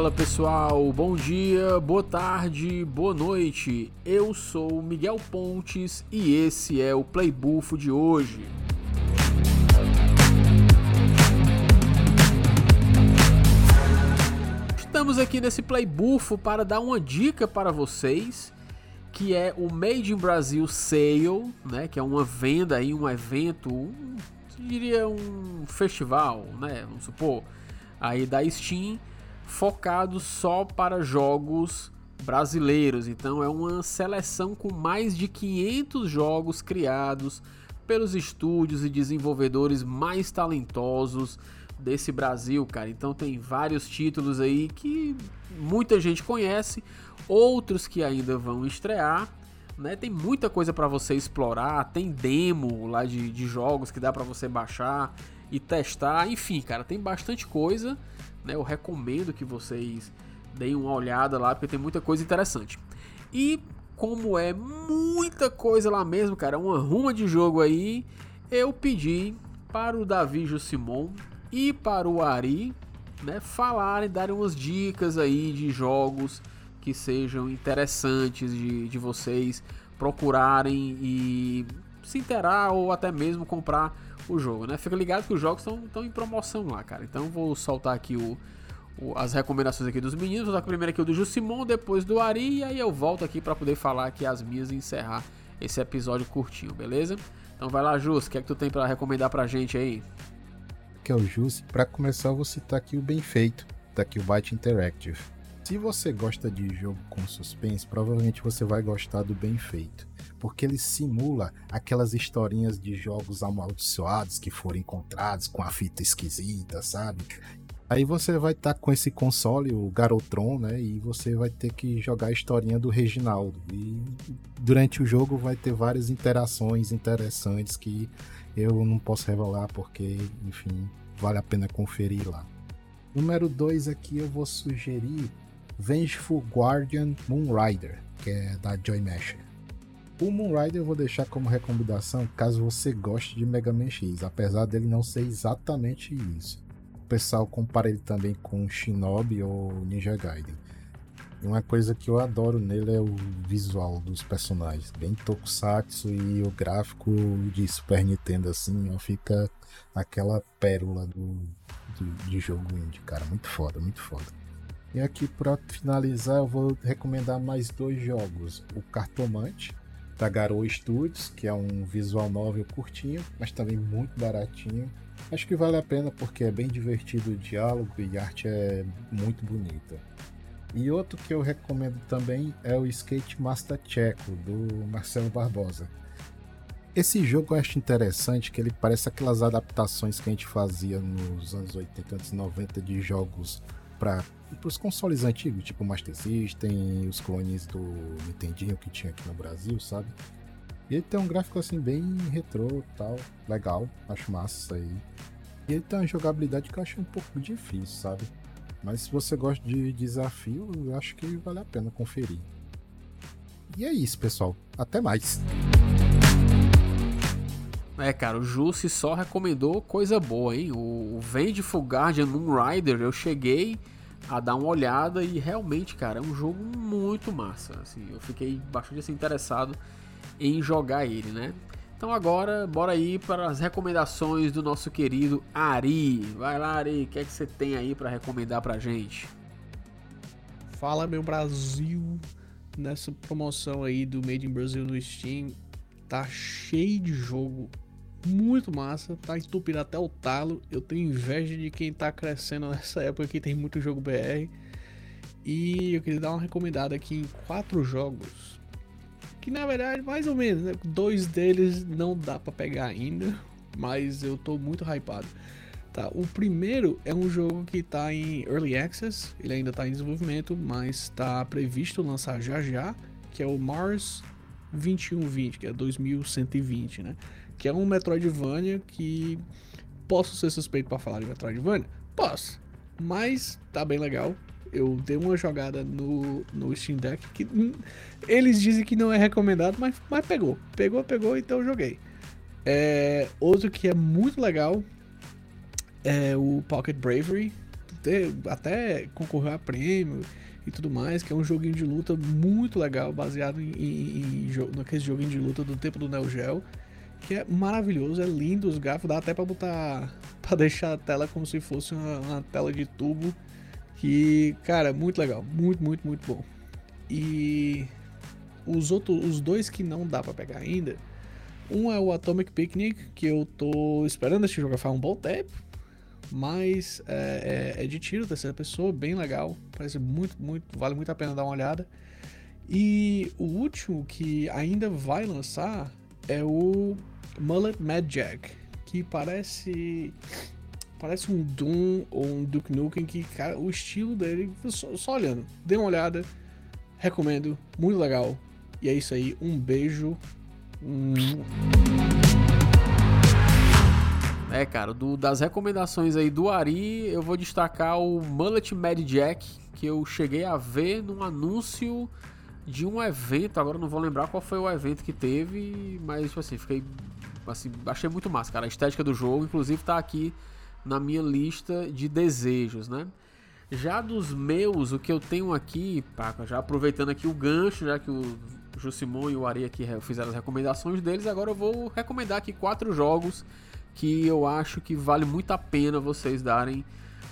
Fala pessoal, bom dia, boa tarde, boa noite. Eu sou Miguel Pontes e esse é o Playbufo de hoje. Estamos aqui nesse Playbufo para dar uma dica para vocês, que é o Made in Brasil Sale, né, que é uma venda aí, um evento, um, diria um festival, né, vamos supor, aí da Steam focado só para jogos brasileiros. Então é uma seleção com mais de 500 jogos criados pelos estúdios e desenvolvedores mais talentosos desse Brasil, cara. Então tem vários títulos aí que muita gente conhece, outros que ainda vão estrear. Né? Tem muita coisa para você explorar, tem demo lá de, de jogos que dá para você baixar e testar. Enfim, cara, tem bastante coisa. Né? Eu recomendo que vocês deem uma olhada lá, porque tem muita coisa interessante. E como é muita coisa lá mesmo, cara, uma ruma de jogo aí, eu pedi para o Davi Jussimon e para o Ari, né, falarem, darem umas dicas aí de jogos que sejam interessantes de, de vocês procurarem e se interar ou até mesmo comprar o jogo, né? Fica ligado que os jogos estão em promoção lá, cara. Então vou soltar aqui o, o, as recomendações aqui dos meninos. Vou dar primeiro aqui o do Jussimon, depois do Ari, e aí eu volto aqui para poder falar aqui as minhas e encerrar esse episódio curtinho, beleza? Então vai lá, Jus, o que é que tu tem para recomendar pra gente aí? Que é o Jus, para começar eu vou citar aqui o Bem Feito, daqui o Byte Interactive. Se você gosta de jogo com suspense, provavelmente você vai gostar do Bem Feito porque ele simula aquelas historinhas de jogos amaldiçoados que foram encontrados com a fita esquisita, sabe? Aí você vai estar tá com esse console, o Garotron, né? E você vai ter que jogar a historinha do Reginaldo. E durante o jogo vai ter várias interações interessantes que eu não posso revelar porque, enfim, vale a pena conferir lá. Número 2 aqui eu vou sugerir Vengeful Guardian Moonrider, que é da Joy Masher. O Moonrider eu vou deixar como recomendação caso você goste de Mega Man X, apesar dele não ser exatamente isso. O pessoal compara ele também com Shinobi ou Ninja Gaiden. E uma coisa que eu adoro nele é o visual dos personagens, bem tokusatsu e o gráfico de Super Nintendo assim, fica aquela pérola do, do, de jogo indie, cara, muito foda, muito foda. E aqui para finalizar eu vou recomendar mais dois jogos, o Cartomante da Garou Studios, que é um visual novel curtinho, mas também muito baratinho. Acho que vale a pena porque é bem divertido o diálogo e a arte é muito bonita. E outro que eu recomendo também é o Skate Master Checo, do Marcelo Barbosa. Esse jogo eu acho interessante que ele parece aquelas adaptações que a gente fazia nos anos 80, anos 90 de jogos para os consoles antigos, tipo Master System, os clones do Nintendinho que tinha aqui no Brasil, sabe? E ele tem um gráfico assim bem retrô tal, legal, acho massa isso aí. E ele tem uma jogabilidade que eu acho um pouco difícil, sabe? Mas se você gosta de desafio, eu acho que vale a pena conferir. E é isso, pessoal. Até mais. É, cara, o Jussi só recomendou coisa boa, hein? O Vengeful Guardian Moonrider, eu cheguei a dar uma olhada e realmente, cara, é um jogo muito massa. Assim, eu fiquei bastante assim, interessado em jogar ele, né? Então agora, bora aí para as recomendações do nosso querido Ari. Vai lá, Ari, o que é que você tem aí para recomendar pra gente? Fala, meu Brasil! Nessa promoção aí do Made in Brasil no Steam, tá cheio de jogo muito massa, tá entupido até o talo. Eu tenho inveja de quem tá crescendo nessa época que tem muito jogo BR. E eu queria dar uma recomendada aqui em quatro jogos. Que na verdade, mais ou menos, né? Dois deles não dá para pegar ainda, mas eu tô muito hypado. Tá, o primeiro é um jogo que tá em Early Access, ele ainda tá em desenvolvimento, mas tá previsto lançar já já, que é o Mars 2120, que é 2120, né? Que é um Metroidvania que posso ser suspeito para falar de Metroidvania? Posso, mas tá bem legal. Eu dei uma jogada no, no Steam Deck que hum, eles dizem que não é recomendado, mas, mas pegou. Pegou, pegou, então joguei. É, outro que é muito legal é o Pocket Bravery. até concorrer a prêmio e tudo mais, que é um joguinho de luta muito legal, baseado em, em, em naquele joguinho de luta do tempo do Neo Geo, que é maravilhoso, é lindo os gráficos, dá até pra botar, para deixar a tela como se fosse uma, uma tela de tubo, que, cara, muito legal, muito, muito, muito bom. E os outros, os dois que não dá para pegar ainda, um é o Atomic Picnic, que eu tô esperando esse jogo faz um bom tempo, mas é, é, é, de tiro, terceira pessoa, bem legal, parece muito, muito, vale muito a pena dar uma olhada. E o último que ainda vai lançar é o Mullet Mad Jack, que parece parece um Doom ou um Duke Nukem que, cara, o estilo dele, só, só olhando, dê uma olhada, recomendo, muito legal. E é isso aí, um beijo. É, cara, do, das recomendações aí do Ari, eu vou destacar o Mullet Mad Jack, que eu cheguei a ver num anúncio de um evento, agora não vou lembrar qual foi o evento que teve, mas tipo assim, fiquei assim, achei muito massa, cara, a estética do jogo, inclusive tá aqui na minha lista de desejos, né? Já dos meus, o que eu tenho aqui, já aproveitando aqui o gancho, já que o Jusimon e o Ari aqui fizeram as recomendações deles, agora eu vou recomendar aqui quatro jogos que eu acho que vale muito a pena vocês darem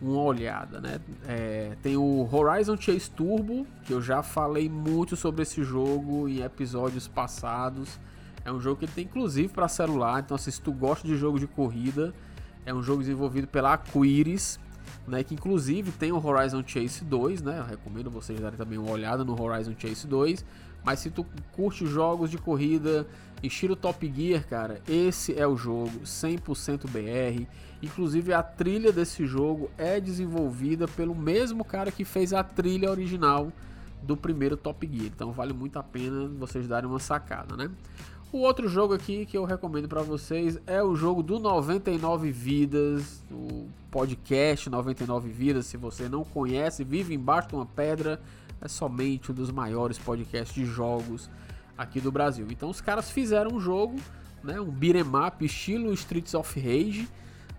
uma olhada, né? É, tem o Horizon Chase Turbo, que eu já falei muito sobre esse jogo em episódios passados. É um jogo que tem inclusive para celular, então assim, se tu gosta de jogo de corrida, é um jogo desenvolvido pela Aquiris, né, que inclusive tem o Horizon Chase 2, né? Eu recomendo vocês darem também uma olhada no Horizon Chase 2. Mas se tu curte jogos de corrida estilo Top Gear, cara, esse é o jogo 100% BR. Inclusive a trilha desse jogo é desenvolvida pelo mesmo cara que fez a trilha original do primeiro Top Gear. Então vale muito a pena vocês darem uma sacada, né? O outro jogo aqui que eu recomendo para vocês é o jogo do 99 Vidas, o podcast 99 Vidas. Se você não conhece, vive embaixo de uma pedra, é somente um dos maiores podcasts de jogos aqui do Brasil. Então os caras fizeram um jogo, né, um beat'em up estilo Streets of Rage,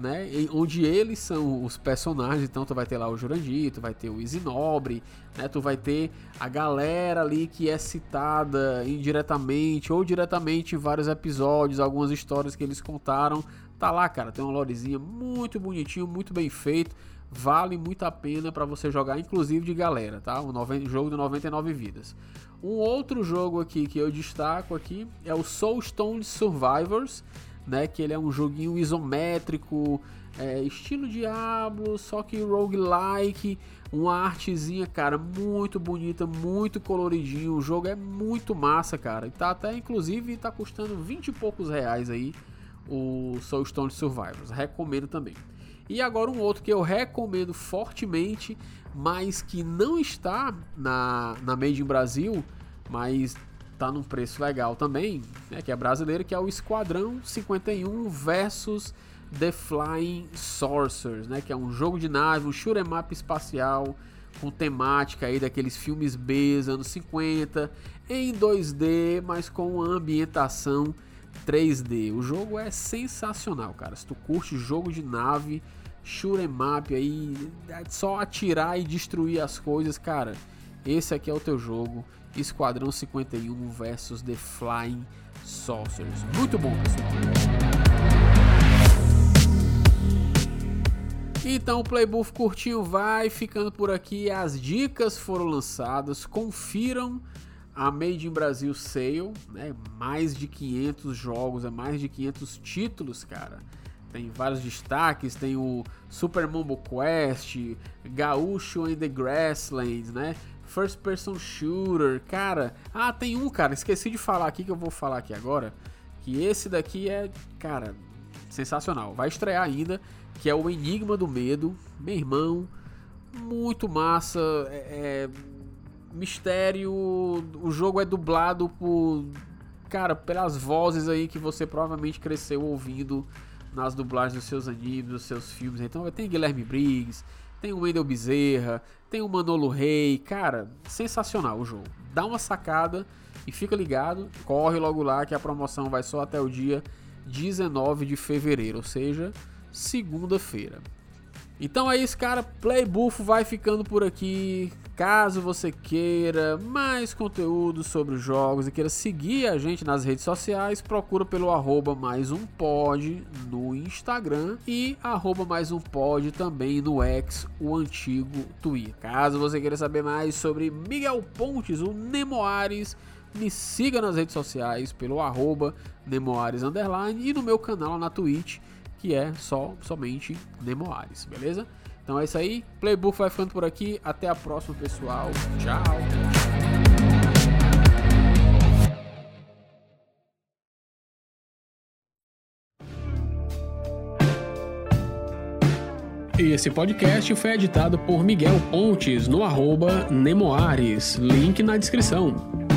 né? Onde eles são os personagens, então tu vai ter lá o Jurandir, tu vai ter o Easy Nobre, né? Tu vai ter a galera ali que é citada indiretamente ou diretamente em vários episódios, algumas histórias que eles contaram. Tá lá, cara, tem uma lorezinha muito bonitinho, muito bem feito. Vale muito a pena para você jogar, inclusive de galera, tá? O jogo de 99 vidas. Um outro jogo aqui que eu destaco aqui é o Soulstone Survivors né? Que ele é um joguinho isométrico, é, estilo Diablo, só que roguelike, uma artezinha, cara, muito bonita, muito coloridinho. O jogo é muito massa, cara. E tá até, inclusive, tá custando 20 e poucos reais aí o Soulstone Survivors. Recomendo também. E agora um outro que eu recomendo fortemente, mas que não está na, na Made in Brasil, mas tá num preço legal também, né, que é brasileiro, que é o Esquadrão 51 versus The Flying Saucers, né, que é um jogo de nave, um shoot'em espacial com temática aí daqueles filmes B anos 50, em 2D, mas com ambientação 3D. O jogo é sensacional, cara. Se tu curte jogo de nave, shoot'em aí, é só atirar e destruir as coisas, cara, esse aqui é o teu jogo. Esquadrão 51 versus The Flying Saucers. Muito bom, pessoal. Então o Playbuff curtinho vai ficando por aqui. As dicas foram lançadas. Confiram a Made in Brasil Sale, né? Mais de 500 jogos, é mais de 500 títulos, cara. Tem vários destaques, tem o Super Mambo Quest, Gaúcho and the Grasslands, né? First Person Shooter, cara. Ah, tem um, cara, esqueci de falar aqui que eu vou falar aqui agora. Que esse daqui é, cara, sensacional. Vai estrear ainda, que é o Enigma do Medo. Meu irmão, muito massa. É, é, mistério. O jogo é dublado por, cara, pelas vozes aí que você provavelmente cresceu ouvindo nas dublagens dos seus animes, dos seus filmes. Então tem Guilherme Briggs, tem o Wendel Bezerra, tem o Manolo Rey, cara, sensacional o jogo. Dá uma sacada e fica ligado, corre logo lá que a promoção vai só até o dia 19 de fevereiro, ou seja, segunda-feira. Então é isso, cara. Playbuff vai ficando por aqui. Caso você queira mais conteúdo sobre os jogos e queira seguir a gente nas redes sociais, procura pelo arroba mais um pod no Instagram e arroba mais um pod também no X, o antigo Twitter. Caso você queira saber mais sobre Miguel Pontes, o Nemoares, me siga nas redes sociais pelo arroba Nemoares Underline e no meu canal na Twitch, que é só somente Nemoares, beleza? Então é isso aí. Playbook vai ficando por aqui. Até a próxima, pessoal. Tchau. Esse podcast foi editado por Miguel Pontes no arroba Nemoares. Link na descrição.